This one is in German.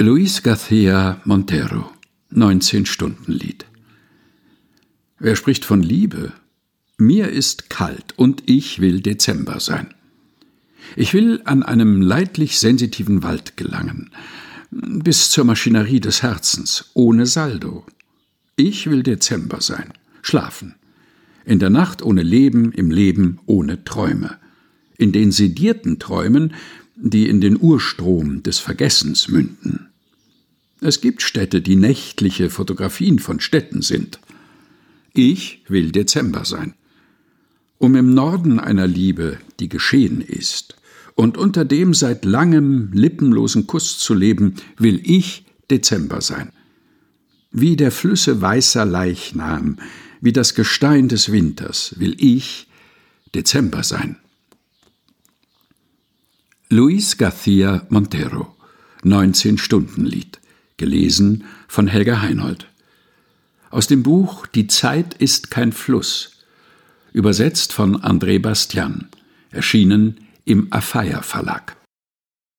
Luis García Montero 19-Stunden-Lied Wer spricht von Liebe? Mir ist kalt und ich will Dezember sein. Ich will an einem leidlich sensitiven Wald gelangen, bis zur Maschinerie des Herzens, ohne Saldo. Ich will Dezember sein, schlafen. In der Nacht ohne Leben, im Leben ohne Träume. In den sedierten Träumen, die in den Urstrom des Vergessens münden. Es gibt Städte, die nächtliche Fotografien von Städten sind. Ich will Dezember sein. Um im Norden einer Liebe, die geschehen ist, und unter dem seit langem lippenlosen Kuss zu leben, will ich Dezember sein. Wie der Flüsse weißer Leichnam, wie das Gestein des Winters, will ich Dezember sein. Luis García Montero 19-Stunden-Lied gelesen von Helga Heinold. Aus dem Buch Die Zeit ist kein Fluss, übersetzt von André Bastian, erschienen im Afeier Verlag.